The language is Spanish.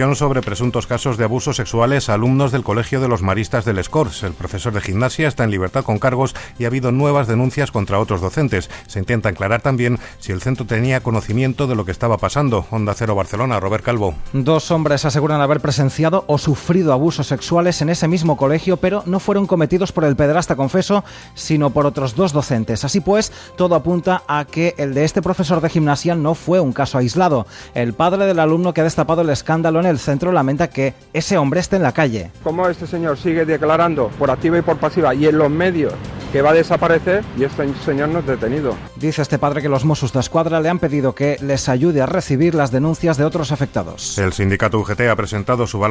sobre presuntos casos de abusos sexuales a alumnos del Colegio de los Maristas del Escors. El profesor de gimnasia está en libertad con cargos y ha habido nuevas denuncias contra otros docentes. Se intenta aclarar también si el centro tenía conocimiento de lo que estaba pasando. Onda Cero Barcelona, Robert Calvo. Dos hombres aseguran haber presenciado o sufrido abusos sexuales en ese mismo colegio, pero no fueron cometidos por el pederasta confeso, sino por otros dos docentes. Así pues, todo apunta a que el de este profesor de gimnasia no fue un caso aislado. El padre del alumno que ha destapado el escándalo en el centro lamenta que ese hombre esté en la calle. Como este señor sigue declarando por activa y por pasiva y en los medios que va a desaparecer y este señor no es detenido. Dice este padre que los Mossos de Escuadra le han pedido que les ayude a recibir las denuncias de otros afectados. El sindicato UGT ha presentado su balance